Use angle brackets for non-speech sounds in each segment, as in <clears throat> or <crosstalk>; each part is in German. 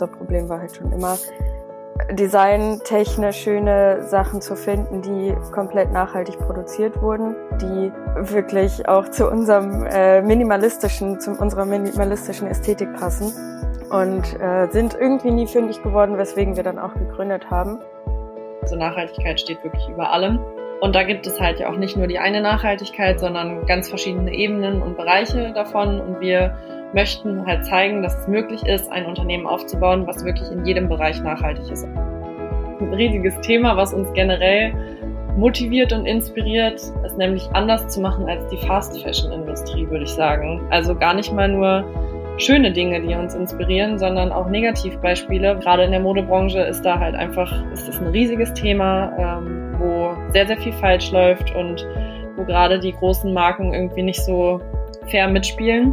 unser Problem war halt schon immer, designtechnisch schöne Sachen zu finden, die komplett nachhaltig produziert wurden, die wirklich auch zu unserem äh, minimalistischen, zu unserer minimalistischen Ästhetik passen und äh, sind irgendwie nie fündig geworden, weswegen wir dann auch gegründet haben. Also Nachhaltigkeit steht wirklich über allem. Und da gibt es halt ja auch nicht nur die eine Nachhaltigkeit, sondern ganz verschiedene Ebenen und Bereiche davon. Und wir möchten halt zeigen, dass es möglich ist, ein Unternehmen aufzubauen, was wirklich in jedem Bereich nachhaltig ist. Ein riesiges Thema, was uns generell motiviert und inspiriert, ist nämlich anders zu machen als die Fast Fashion Industrie, würde ich sagen. Also gar nicht mal nur schöne Dinge, die uns inspirieren, sondern auch Negativbeispiele. Gerade in der Modebranche ist da halt einfach, ist das ein riesiges Thema, ähm, wo sehr, sehr viel falsch läuft und wo gerade die großen Marken irgendwie nicht so fair mitspielen.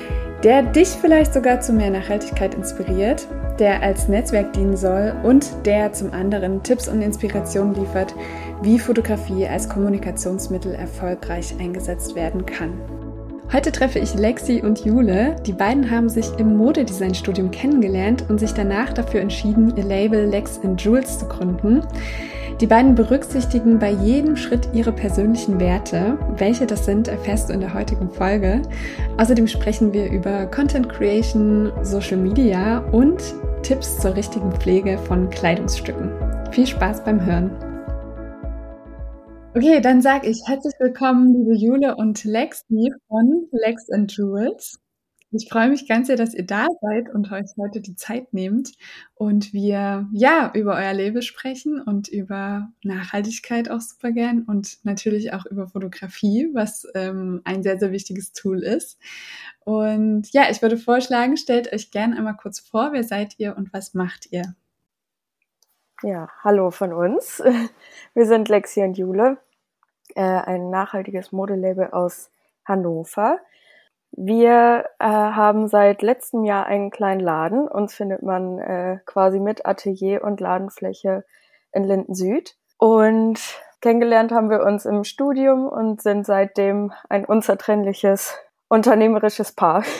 der dich vielleicht sogar zu mehr Nachhaltigkeit inspiriert, der als Netzwerk dienen soll und der zum anderen Tipps und Inspirationen liefert, wie Fotografie als Kommunikationsmittel erfolgreich eingesetzt werden kann. Heute treffe ich Lexi und Jule. Die beiden haben sich im Modedesignstudium kennengelernt und sich danach dafür entschieden, ihr Label Lex Jules zu gründen. Die beiden berücksichtigen bei jedem Schritt ihre persönlichen Werte. Welche das sind, erfährst du in der heutigen Folge. Außerdem sprechen wir über Content Creation, Social Media und Tipps zur richtigen Pflege von Kleidungsstücken. Viel Spaß beim Hören! Okay, dann sage ich herzlich willkommen, liebe Jule und Lexi von Lex and Jewels. Ich freue mich ganz sehr, dass ihr da seid und euch heute die Zeit nehmt und wir ja über euer Leben sprechen und über Nachhaltigkeit auch super gern und natürlich auch über Fotografie, was ähm, ein sehr, sehr wichtiges Tool ist. Und ja, ich würde vorschlagen, stellt euch gern einmal kurz vor, wer seid ihr und was macht ihr? Ja, hallo von uns. <laughs> Wir sind Lexi und Jule, äh, ein nachhaltiges Modelabel aus Hannover. Wir äh, haben seit letztem Jahr einen kleinen Laden. Uns findet man äh, quasi mit Atelier und Ladenfläche in Linden Süd. Und kennengelernt haben wir uns im Studium und sind seitdem ein unzertrennliches unternehmerisches Paar. <laughs>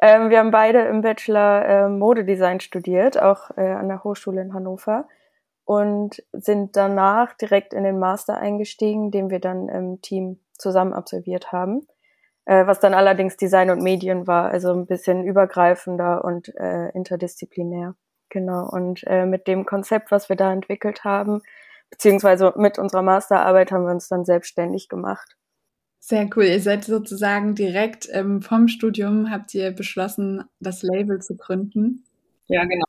Ähm, wir haben beide im Bachelor äh, Modedesign studiert, auch äh, an der Hochschule in Hannover und sind danach direkt in den Master eingestiegen, den wir dann im Team zusammen absolviert haben, äh, was dann allerdings Design und Medien war, also ein bisschen übergreifender und äh, interdisziplinär. Genau, und äh, mit dem Konzept, was wir da entwickelt haben, beziehungsweise mit unserer Masterarbeit haben wir uns dann selbstständig gemacht. Sehr cool. Ihr seid sozusagen direkt ähm, vom Studium, habt ihr beschlossen, das Label zu gründen. Ja, genau.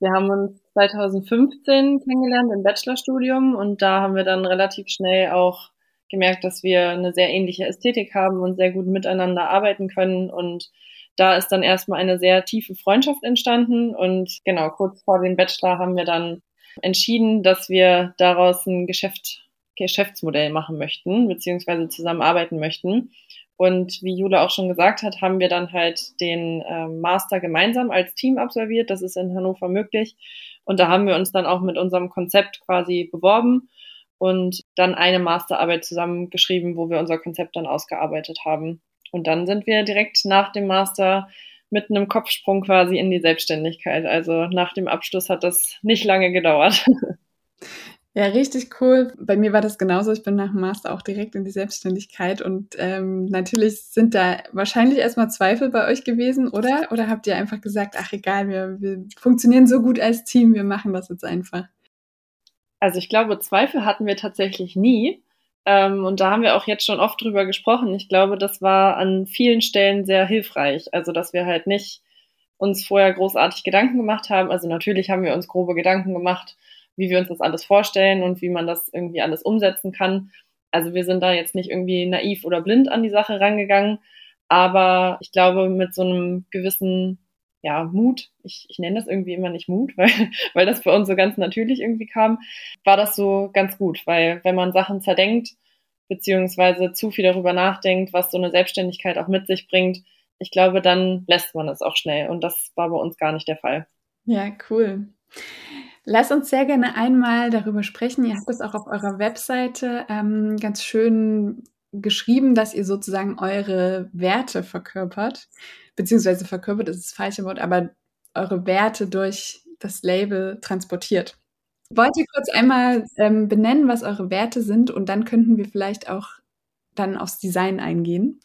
Wir haben uns 2015 kennengelernt im Bachelorstudium und da haben wir dann relativ schnell auch gemerkt, dass wir eine sehr ähnliche Ästhetik haben und sehr gut miteinander arbeiten können und da ist dann erstmal eine sehr tiefe Freundschaft entstanden und genau kurz vor dem Bachelor haben wir dann entschieden, dass wir daraus ein Geschäft Geschäftsmodell machen möchten, beziehungsweise zusammenarbeiten möchten. Und wie Jule auch schon gesagt hat, haben wir dann halt den äh, Master gemeinsam als Team absolviert. Das ist in Hannover möglich. Und da haben wir uns dann auch mit unserem Konzept quasi beworben und dann eine Masterarbeit zusammengeschrieben, wo wir unser Konzept dann ausgearbeitet haben. Und dann sind wir direkt nach dem Master mit einem Kopfsprung quasi in die Selbstständigkeit. Also nach dem Abschluss hat das nicht lange gedauert. <laughs> Ja, richtig cool. Bei mir war das genauso. Ich bin nach dem Master auch direkt in die Selbstständigkeit und ähm, natürlich sind da wahrscheinlich erstmal Zweifel bei euch gewesen, oder? Oder habt ihr einfach gesagt, ach egal, wir, wir funktionieren so gut als Team, wir machen das jetzt einfach? Also ich glaube, Zweifel hatten wir tatsächlich nie. Ähm, und da haben wir auch jetzt schon oft drüber gesprochen. Ich glaube, das war an vielen Stellen sehr hilfreich. Also, dass wir halt nicht uns vorher großartig Gedanken gemacht haben. Also natürlich haben wir uns grobe Gedanken gemacht, wie wir uns das alles vorstellen und wie man das irgendwie alles umsetzen kann. Also wir sind da jetzt nicht irgendwie naiv oder blind an die Sache rangegangen, aber ich glaube mit so einem gewissen ja, Mut, ich, ich nenne das irgendwie immer nicht Mut, <laughs> weil, weil das bei uns so ganz natürlich irgendwie kam, war das so ganz gut, weil wenn man Sachen zerdenkt, beziehungsweise zu viel darüber nachdenkt, was so eine Selbstständigkeit auch mit sich bringt, ich glaube, dann lässt man es auch schnell. Und das war bei uns gar nicht der Fall. Ja, cool. Lass uns sehr gerne einmal darüber sprechen. Ihr habt das auch auf eurer Webseite ähm, ganz schön geschrieben, dass ihr sozusagen eure Werte verkörpert, beziehungsweise verkörpert ist das falsche Wort, aber eure Werte durch das Label transportiert. Wollt ihr kurz einmal ähm, benennen, was eure Werte sind und dann könnten wir vielleicht auch dann aufs Design eingehen?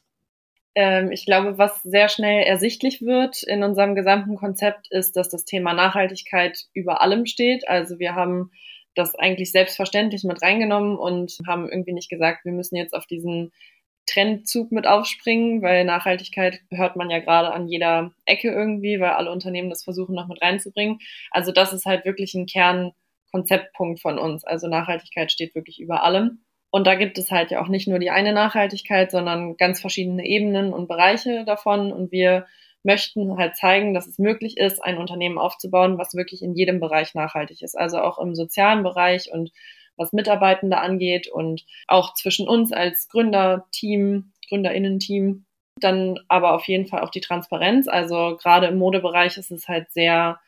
Ähm, ich glaube, was sehr schnell ersichtlich wird in unserem gesamten Konzept ist, dass das Thema Nachhaltigkeit über allem steht. Also wir haben das eigentlich selbstverständlich mit reingenommen und haben irgendwie nicht gesagt, wir müssen jetzt auf diesen Trendzug mit aufspringen, weil Nachhaltigkeit hört man ja gerade an jeder Ecke irgendwie, weil alle Unternehmen das versuchen noch mit reinzubringen. Also das ist halt wirklich ein Kernkonzeptpunkt von uns. Also Nachhaltigkeit steht wirklich über allem. Und da gibt es halt ja auch nicht nur die eine Nachhaltigkeit, sondern ganz verschiedene Ebenen und Bereiche davon. Und wir möchten halt zeigen, dass es möglich ist, ein Unternehmen aufzubauen, was wirklich in jedem Bereich nachhaltig ist. Also auch im sozialen Bereich und was Mitarbeitende angeht und auch zwischen uns als Gründerteam, Gründerinnen-Team. Dann aber auf jeden Fall auch die Transparenz. Also gerade im Modebereich ist es halt sehr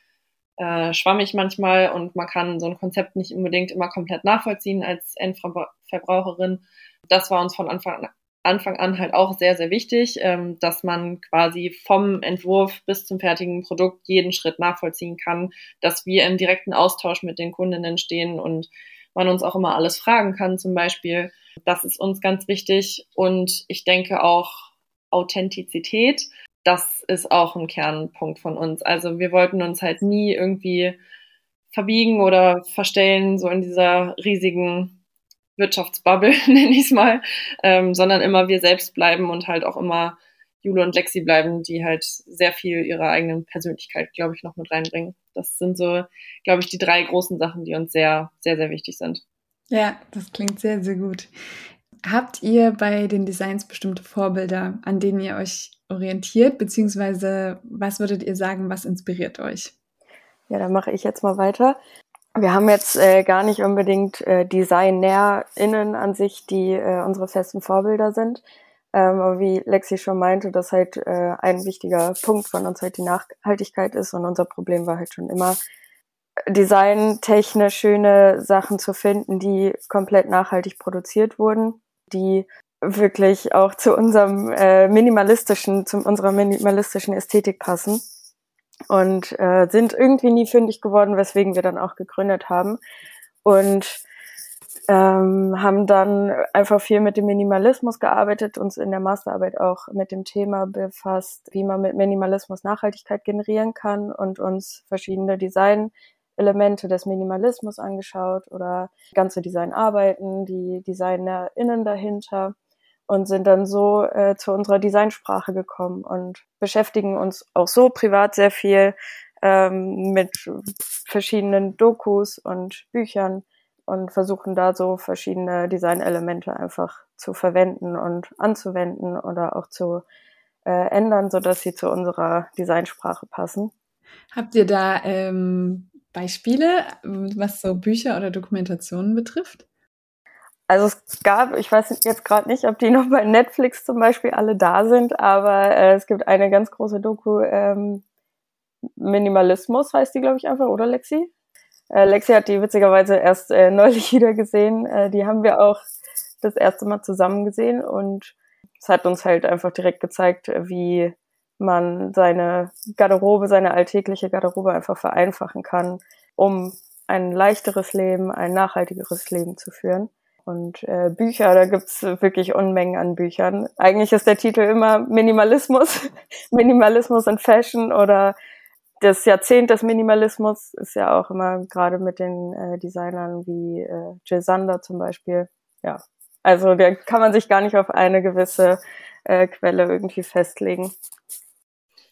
äh, schwammig manchmal und man kann so ein Konzept nicht unbedingt immer komplett nachvollziehen als Endverbraucherin. Das war uns von Anfang, Anfang an halt auch sehr, sehr wichtig, ähm, dass man quasi vom Entwurf bis zum fertigen Produkt jeden Schritt nachvollziehen kann, dass wir im direkten Austausch mit den Kundinnen stehen und man uns auch immer alles fragen kann zum Beispiel. Das ist uns ganz wichtig und ich denke auch Authentizität das ist auch ein Kernpunkt von uns. Also wir wollten uns halt nie irgendwie verbiegen oder verstellen, so in dieser riesigen Wirtschaftsbubble, <laughs> nenne ich es mal, ähm, sondern immer wir selbst bleiben und halt auch immer Jule und Lexi bleiben, die halt sehr viel ihrer eigenen Persönlichkeit, glaube ich, noch mit reinbringen. Das sind so, glaube ich, die drei großen Sachen, die uns sehr, sehr, sehr wichtig sind. Ja, das klingt sehr, sehr gut. Habt ihr bei den Designs bestimmte Vorbilder, an denen ihr euch orientiert, beziehungsweise was würdet ihr sagen, was inspiriert euch? Ja, dann mache ich jetzt mal weiter. Wir haben jetzt äh, gar nicht unbedingt äh, DesignerInnen an sich, die äh, unsere festen Vorbilder sind. Ähm, aber wie Lexi schon meinte, dass halt äh, ein wichtiger Punkt von uns halt die Nachhaltigkeit ist und unser Problem war halt schon immer, designtechnisch schöne Sachen zu finden, die komplett nachhaltig produziert wurden, die wirklich auch zu unserem äh, minimalistischen, zu unserer minimalistischen Ästhetik passen und äh, sind irgendwie nie fündig geworden, weswegen wir dann auch gegründet haben. Und ähm, haben dann einfach viel mit dem Minimalismus gearbeitet, uns in der Masterarbeit auch mit dem Thema befasst, wie man mit Minimalismus Nachhaltigkeit generieren kann und uns verschiedene Design-Elemente des Minimalismus angeschaut oder ganze Designarbeiten, die DesignerInnen dahinter und sind dann so äh, zu unserer Designsprache gekommen und beschäftigen uns auch so privat sehr viel ähm, mit verschiedenen Dokus und Büchern und versuchen da so verschiedene Designelemente einfach zu verwenden und anzuwenden oder auch zu äh, ändern, so dass sie zu unserer Designsprache passen. Habt ihr da ähm, Beispiele, was so Bücher oder Dokumentationen betrifft? Also es gab, ich weiß jetzt gerade nicht, ob die <laughs> noch bei Netflix zum Beispiel alle da sind, aber äh, es gibt eine ganz große Doku, ähm, Minimalismus heißt die, glaube ich, einfach, oder Lexi? Äh, Lexi hat die witzigerweise erst äh, <laughs> neulich wieder gesehen. Äh, die haben wir auch das erste Mal zusammen gesehen und es hat uns halt einfach direkt gezeigt, wie man seine Garderobe, seine alltägliche Garderobe einfach vereinfachen kann, um ein leichteres Leben, ein nachhaltigeres Leben zu führen. Und äh, Bücher, da gibt's wirklich Unmengen an Büchern. Eigentlich ist der Titel immer Minimalismus, <laughs> Minimalismus in Fashion oder das Jahrzehnt des Minimalismus ist ja auch immer gerade mit den äh, Designern wie äh, Jill Sander zum Beispiel. Ja, also da kann man sich gar nicht auf eine gewisse äh, Quelle irgendwie festlegen.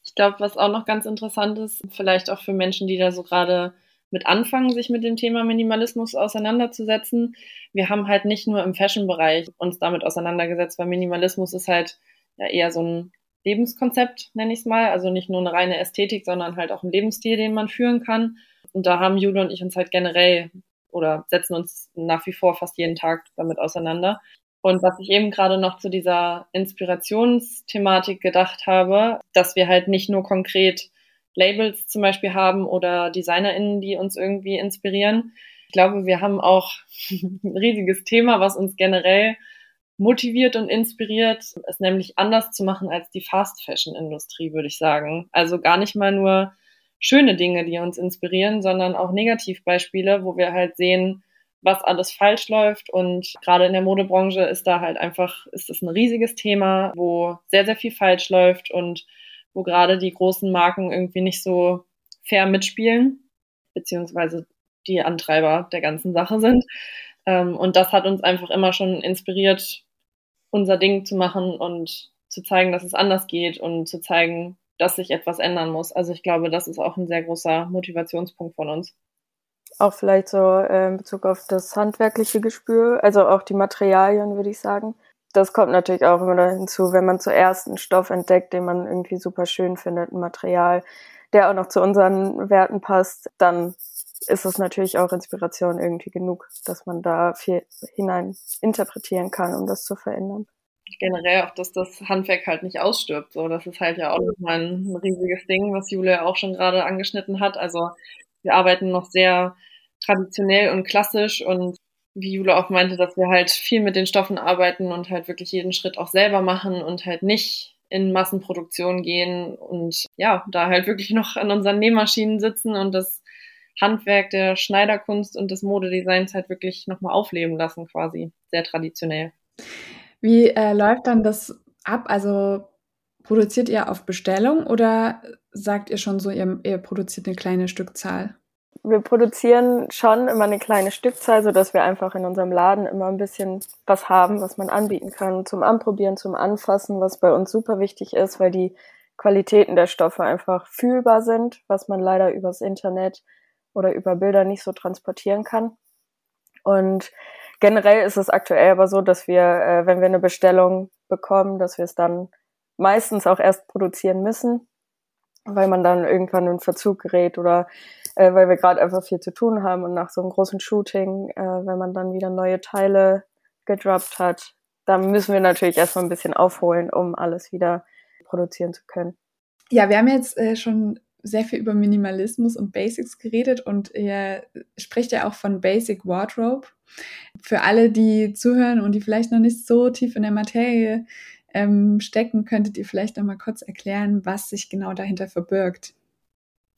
Ich glaube, was auch noch ganz interessant ist, vielleicht auch für Menschen, die da so gerade mit anfangen, sich mit dem Thema Minimalismus auseinanderzusetzen. Wir haben halt nicht nur im Fashion-Bereich uns damit auseinandergesetzt, weil Minimalismus ist halt ja eher so ein Lebenskonzept, nenne ich es mal. Also nicht nur eine reine Ästhetik, sondern halt auch ein Lebensstil, den man führen kann. Und da haben Jule und ich uns halt generell oder setzen uns nach wie vor fast jeden Tag damit auseinander. Und was ich eben gerade noch zu dieser Inspirationsthematik gedacht habe, dass wir halt nicht nur konkret Labels zum Beispiel haben oder DesignerInnen, die uns irgendwie inspirieren. Ich glaube, wir haben auch <laughs> ein riesiges Thema, was uns generell motiviert und inspiriert, es nämlich anders zu machen als die Fast Fashion Industrie, würde ich sagen. Also gar nicht mal nur schöne Dinge, die uns inspirieren, sondern auch Negativbeispiele, wo wir halt sehen, was alles falsch läuft. Und gerade in der Modebranche ist da halt einfach, ist das ein riesiges Thema, wo sehr, sehr viel falsch läuft und wo gerade die großen Marken irgendwie nicht so fair mitspielen, beziehungsweise die Antreiber der ganzen Sache sind. Ähm, und das hat uns einfach immer schon inspiriert, unser Ding zu machen und zu zeigen, dass es anders geht und zu zeigen, dass sich etwas ändern muss. Also ich glaube, das ist auch ein sehr großer Motivationspunkt von uns. Auch vielleicht so äh, in Bezug auf das handwerkliche Gespür, also auch die Materialien, würde ich sagen. Das kommt natürlich auch immer hinzu, wenn man zuerst einen Stoff entdeckt, den man irgendwie super schön findet, ein Material, der auch noch zu unseren Werten passt, dann ist es natürlich auch Inspiration irgendwie genug, dass man da viel hinein interpretieren kann, um das zu verändern. Generell auch, dass das Handwerk halt nicht ausstirbt. So, das ist halt ja auch nochmal ein riesiges Ding, was Julia auch schon gerade angeschnitten hat. Also wir arbeiten noch sehr traditionell und klassisch und wie Jule auch meinte, dass wir halt viel mit den Stoffen arbeiten und halt wirklich jeden Schritt auch selber machen und halt nicht in Massenproduktion gehen und ja, da halt wirklich noch an unseren Nähmaschinen sitzen und das Handwerk der Schneiderkunst und des Modedesigns halt wirklich nochmal aufleben lassen, quasi. Sehr traditionell. Wie äh, läuft dann das ab? Also produziert ihr auf Bestellung oder sagt ihr schon so, ihr, ihr produziert eine kleine Stückzahl? Wir produzieren schon immer eine kleine Stückzahl, so dass wir einfach in unserem Laden immer ein bisschen was haben, was man anbieten kann zum Anprobieren, zum Anfassen, was bei uns super wichtig ist, weil die Qualitäten der Stoffe einfach fühlbar sind, was man leider übers Internet oder über Bilder nicht so transportieren kann. Und generell ist es aktuell aber so, dass wir, äh, wenn wir eine Bestellung bekommen, dass wir es dann meistens auch erst produzieren müssen, weil man dann irgendwann in Verzug gerät oder äh, weil wir gerade einfach viel zu tun haben und nach so einem großen Shooting, äh, wenn man dann wieder neue Teile gedroppt hat, dann müssen wir natürlich erstmal ein bisschen aufholen, um alles wieder produzieren zu können. Ja, wir haben jetzt äh, schon sehr viel über Minimalismus und Basics geredet und ihr spricht ja auch von Basic Wardrobe. Für alle, die zuhören und die vielleicht noch nicht so tief in der Materie ähm, stecken, könntet ihr vielleicht noch mal kurz erklären, was sich genau dahinter verbirgt.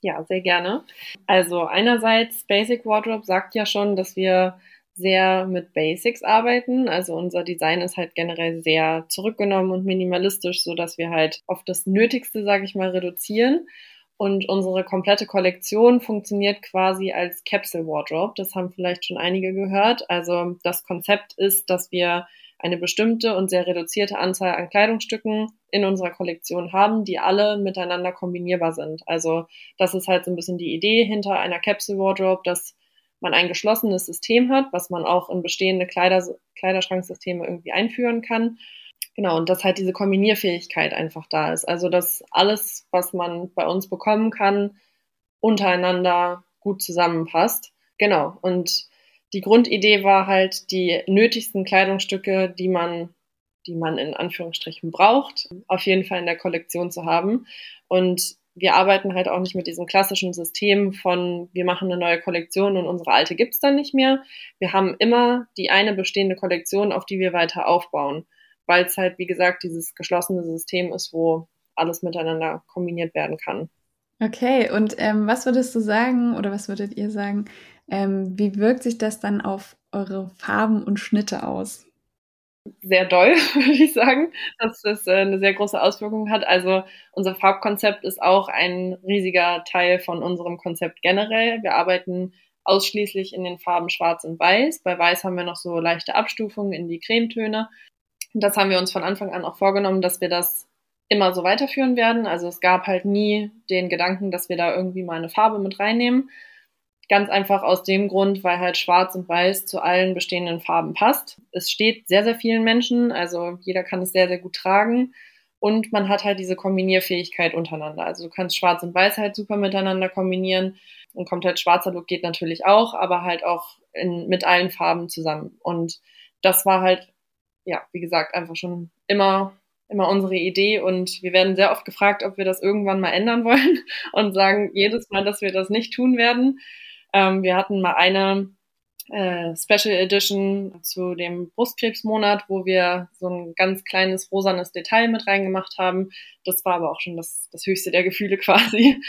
Ja, sehr gerne. Also einerseits Basic Wardrobe sagt ja schon, dass wir sehr mit Basics arbeiten. Also unser Design ist halt generell sehr zurückgenommen und minimalistisch, so dass wir halt auf das Nötigste, sage ich mal, reduzieren und unsere komplette Kollektion funktioniert quasi als Capsule Wardrobe. Das haben vielleicht schon einige gehört. Also das Konzept ist, dass wir eine bestimmte und sehr reduzierte Anzahl an Kleidungsstücken in unserer Kollektion haben, die alle miteinander kombinierbar sind. Also das ist halt so ein bisschen die Idee hinter einer Capsule Wardrobe, dass man ein geschlossenes System hat, was man auch in bestehende Kleider Kleiderschranksysteme irgendwie einführen kann Genau, und dass halt diese Kombinierfähigkeit einfach da ist. Also, dass alles, was man bei uns bekommen kann, untereinander gut zusammenpasst. Genau. Und die Grundidee war halt, die nötigsten Kleidungsstücke, die man, die man in Anführungsstrichen braucht, auf jeden Fall in der Kollektion zu haben. Und wir arbeiten halt auch nicht mit diesem klassischen System von, wir machen eine neue Kollektion und unsere alte gibt's dann nicht mehr. Wir haben immer die eine bestehende Kollektion, auf die wir weiter aufbauen weil es halt, wie gesagt, dieses geschlossene System ist, wo alles miteinander kombiniert werden kann. Okay, und ähm, was würdest du sagen oder was würdet ihr sagen, ähm, wie wirkt sich das dann auf eure Farben und Schnitte aus? Sehr doll, <laughs> würde ich sagen, dass das äh, eine sehr große Auswirkung hat. Also unser Farbkonzept ist auch ein riesiger Teil von unserem Konzept generell. Wir arbeiten ausschließlich in den Farben Schwarz und Weiß. Bei Weiß haben wir noch so leichte Abstufungen in die Cremetöne das haben wir uns von Anfang an auch vorgenommen, dass wir das immer so weiterführen werden. Also es gab halt nie den Gedanken, dass wir da irgendwie mal eine Farbe mit reinnehmen. Ganz einfach aus dem Grund, weil halt Schwarz und Weiß zu allen bestehenden Farben passt. Es steht sehr, sehr vielen Menschen, also jeder kann es sehr, sehr gut tragen. Und man hat halt diese Kombinierfähigkeit untereinander. Also du kannst Schwarz und Weiß halt super miteinander kombinieren. Und komplett schwarzer Look geht natürlich auch, aber halt auch in, mit allen Farben zusammen. Und das war halt ja, wie gesagt, einfach schon immer immer unsere Idee und wir werden sehr oft gefragt, ob wir das irgendwann mal ändern wollen <laughs> und sagen jedes Mal, dass wir das nicht tun werden. Ähm, wir hatten mal eine äh, Special Edition zu dem Brustkrebsmonat, wo wir so ein ganz kleines rosanes Detail mit reingemacht haben. Das war aber auch schon das, das höchste der Gefühle <laughs> quasi.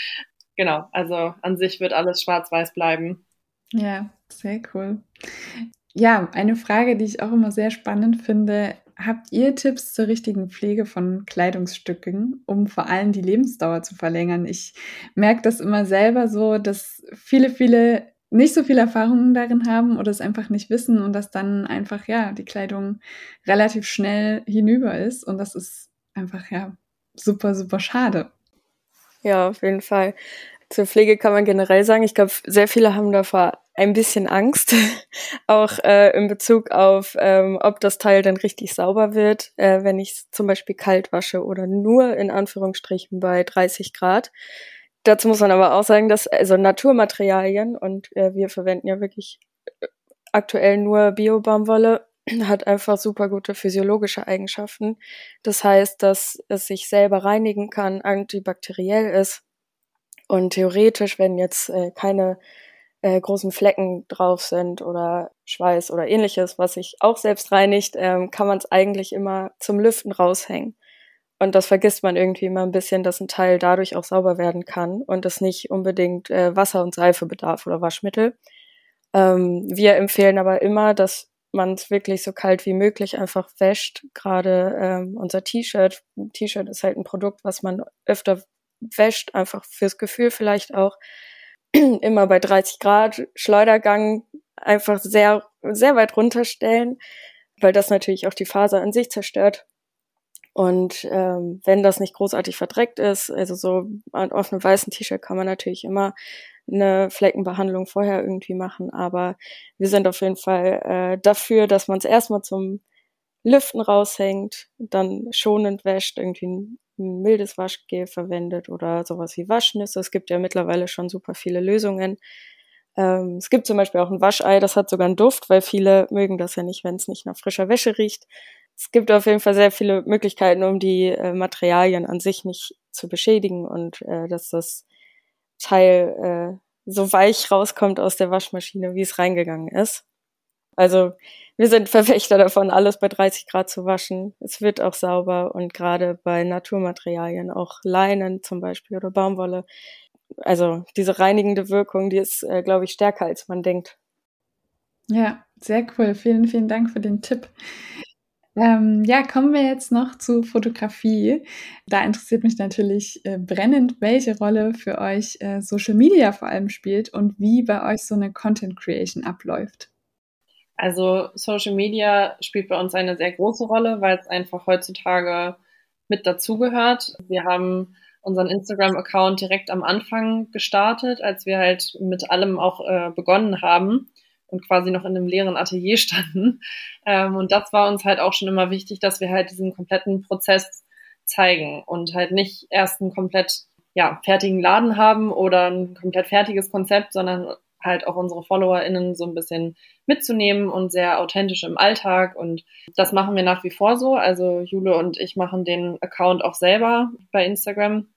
genau, also an sich wird alles schwarz-weiß bleiben. Ja, sehr cool. Ja, eine Frage, die ich auch immer sehr spannend finde. Habt ihr Tipps zur richtigen Pflege von Kleidungsstücken, um vor allem die Lebensdauer zu verlängern? Ich merke das immer selber so, dass viele, viele nicht so viel Erfahrung darin haben oder es einfach nicht wissen und dass dann einfach, ja, die Kleidung relativ schnell hinüber ist und das ist einfach, ja, super, super schade. Ja, auf jeden Fall. Zur Pflege kann man generell sagen, ich glaube, sehr viele haben davor ein bisschen Angst, <laughs> auch äh, in Bezug auf, ähm, ob das Teil dann richtig sauber wird, äh, wenn ich es zum Beispiel kalt wasche oder nur in Anführungsstrichen bei 30 Grad. Dazu muss man aber auch sagen, dass also Naturmaterialien und äh, wir verwenden ja wirklich äh, aktuell nur Bio-Baumwolle, <clears throat> hat einfach super gute physiologische Eigenschaften. Das heißt, dass es sich selber reinigen kann, antibakteriell ist und theoretisch, wenn jetzt äh, keine äh, großen Flecken drauf sind oder Schweiß oder ähnliches, was sich auch selbst reinigt, ähm, kann man es eigentlich immer zum Lüften raushängen. Und das vergisst man irgendwie immer ein bisschen, dass ein Teil dadurch auch sauber werden kann und es nicht unbedingt äh, Wasser und Seife bedarf oder Waschmittel. Ähm, wir empfehlen aber immer, dass man es wirklich so kalt wie möglich einfach wäscht. Gerade ähm, unser T-Shirt. T-Shirt ist halt ein Produkt, was man öfter wäscht, einfach fürs Gefühl vielleicht auch. <clears throat> immer bei 30 Grad Schleudergang einfach sehr, sehr weit runterstellen, weil das natürlich auch die Faser an sich zerstört. Und ähm, wenn das nicht großartig verdreckt ist, also so auf einem weißen T-Shirt kann man natürlich immer eine Fleckenbehandlung vorher irgendwie machen, aber wir sind auf jeden Fall äh, dafür, dass man es erstmal zum Lüften raushängt, dann schonend wäscht, irgendwie mildes Waschgel verwendet oder sowas wie Waschnüsse. Es gibt ja mittlerweile schon super viele Lösungen. Ähm, es gibt zum Beispiel auch ein Waschei, das hat sogar einen Duft, weil viele mögen das ja nicht, wenn es nicht nach frischer Wäsche riecht es gibt auf jeden Fall sehr viele Möglichkeiten, um die äh, Materialien an sich nicht zu beschädigen und äh, dass das Teil äh, so weich rauskommt aus der Waschmaschine, wie es reingegangen ist. Also wir sind Verfechter davon, alles bei 30 Grad zu waschen. Es wird auch sauber und gerade bei Naturmaterialien, auch Leinen zum Beispiel oder Baumwolle, also diese reinigende Wirkung, die ist, äh, glaube ich, stärker als man denkt. Ja, sehr cool. Vielen, vielen Dank für den Tipp. Ähm, ja, kommen wir jetzt noch zu Fotografie. Da interessiert mich natürlich äh, brennend, welche Rolle für euch äh, Social Media vor allem spielt und wie bei euch so eine Content Creation abläuft. Also Social Media spielt bei uns eine sehr große Rolle, weil es einfach heutzutage mit dazugehört. Wir haben unseren Instagram-Account direkt am Anfang gestartet, als wir halt mit allem auch äh, begonnen haben und quasi noch in einem leeren Atelier <laughs> standen. Ähm, und das war uns halt auch schon immer wichtig, dass wir halt diesen kompletten Prozess zeigen und halt nicht erst einen komplett ja, fertigen Laden haben oder ein komplett fertiges Konzept, sondern halt auch unsere FollowerInnen so ein bisschen mitzunehmen und sehr authentisch im Alltag. Und das machen wir nach wie vor so. Also Jule und ich machen den Account auch selber bei Instagram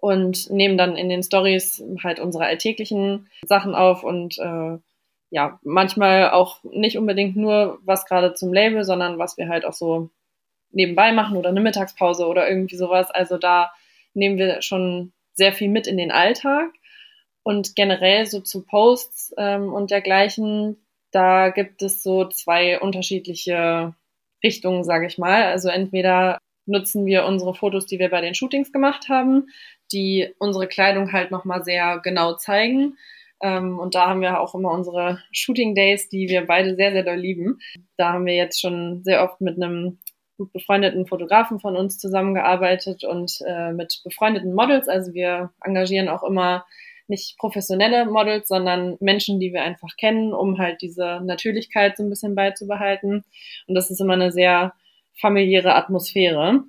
und nehmen dann in den Stories halt unsere alltäglichen Sachen auf und äh, ja, manchmal auch nicht unbedingt nur was gerade zum Label, sondern was wir halt auch so nebenbei machen oder eine Mittagspause oder irgendwie sowas. Also da nehmen wir schon sehr viel mit in den Alltag. Und generell so zu Posts ähm, und dergleichen, da gibt es so zwei unterschiedliche Richtungen, sage ich mal. Also entweder nutzen wir unsere Fotos, die wir bei den Shootings gemacht haben, die unsere Kleidung halt nochmal sehr genau zeigen. Ähm, und da haben wir auch immer unsere Shooting Days, die wir beide sehr, sehr doll lieben. Da haben wir jetzt schon sehr oft mit einem gut befreundeten Fotografen von uns zusammengearbeitet und äh, mit befreundeten Models. Also wir engagieren auch immer nicht professionelle Models, sondern Menschen, die wir einfach kennen, um halt diese Natürlichkeit so ein bisschen beizubehalten. Und das ist immer eine sehr familiäre Atmosphäre.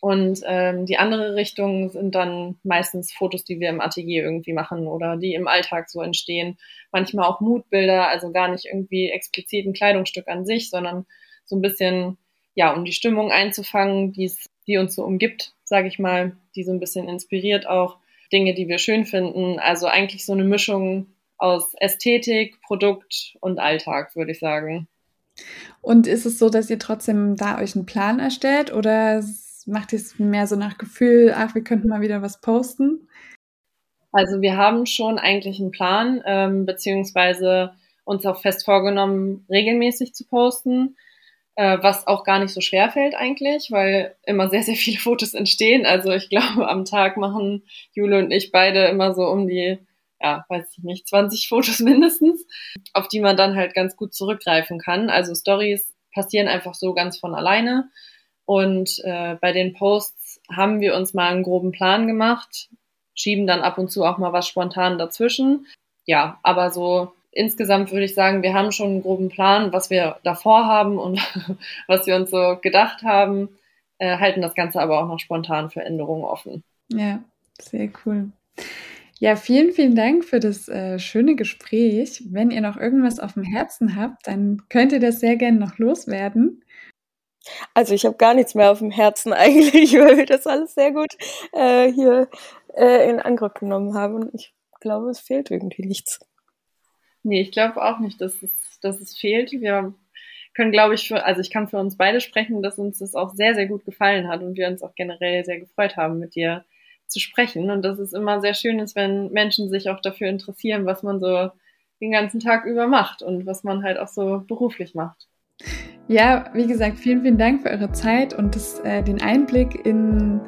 Und ähm, die andere Richtung sind dann meistens Fotos, die wir im Atelier irgendwie machen oder die im Alltag so entstehen. Manchmal auch Mutbilder, also gar nicht irgendwie explizit ein Kleidungsstück an sich, sondern so ein bisschen, ja, um die Stimmung einzufangen, die die uns so umgibt, sage ich mal, die so ein bisschen inspiriert auch Dinge, die wir schön finden. Also eigentlich so eine Mischung aus Ästhetik, Produkt und Alltag, würde ich sagen. Und ist es so, dass ihr trotzdem da euch einen Plan erstellt oder macht ihr es mehr so nach Gefühl, ach, wir könnten mal wieder was posten? Also wir haben schon eigentlich einen Plan, ähm, beziehungsweise uns auch fest vorgenommen, regelmäßig zu posten, was auch gar nicht so schwer fällt eigentlich, weil immer sehr, sehr viele Fotos entstehen. Also ich glaube, am Tag machen Jule und ich beide immer so um die ja, weiß ich nicht, 20 Fotos <laughs> mindestens, auf die man dann halt ganz gut zurückgreifen kann. Also Stories passieren einfach so ganz von alleine. Und äh, bei den Posts haben wir uns mal einen groben Plan gemacht, schieben dann ab und zu auch mal was spontan dazwischen. Ja, aber so insgesamt würde ich sagen, wir haben schon einen groben Plan, was wir davor haben und <laughs> was wir uns so gedacht haben, äh, halten das Ganze aber auch noch spontan für Änderungen offen. Ja, sehr cool. Ja, vielen, vielen Dank für das äh, schöne Gespräch. Wenn ihr noch irgendwas auf dem Herzen habt, dann könnt ihr das sehr gerne noch loswerden. Also ich habe gar nichts mehr auf dem Herzen <laughs> eigentlich, weil wir das alles sehr gut äh, hier äh, in Angriff genommen haben. Und ich glaube, es fehlt irgendwie nichts. Nee, ich glaube auch nicht, dass es, dass es fehlt. Wir können, glaube ich, für, also ich kann für uns beide sprechen, dass uns das auch sehr, sehr gut gefallen hat und wir uns auch generell sehr gefreut haben, mit dir zu sprechen und dass es immer sehr schön ist, wenn Menschen sich auch dafür interessieren, was man so den ganzen Tag über macht und was man halt auch so beruflich macht. Ja, wie gesagt, vielen, vielen Dank für eure Zeit und das, äh, den Einblick in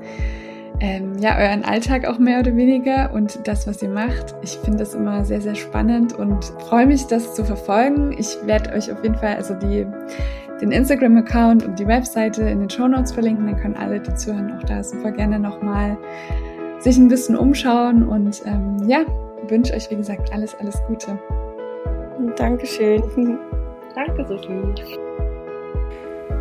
ähm, ja, euren Alltag auch mehr oder weniger und das, was ihr macht. Ich finde das immer sehr, sehr spannend und freue mich, das zu verfolgen. Ich werde euch auf jeden Fall also die, den Instagram-Account und die Webseite in den Show Notes verlinken. Dann können alle, die zuhören, auch da super gerne nochmal sich ein bisschen umschauen und ähm, ja, wünsche euch, wie gesagt, alles, alles Gute. Dankeschön. Danke, Sophie.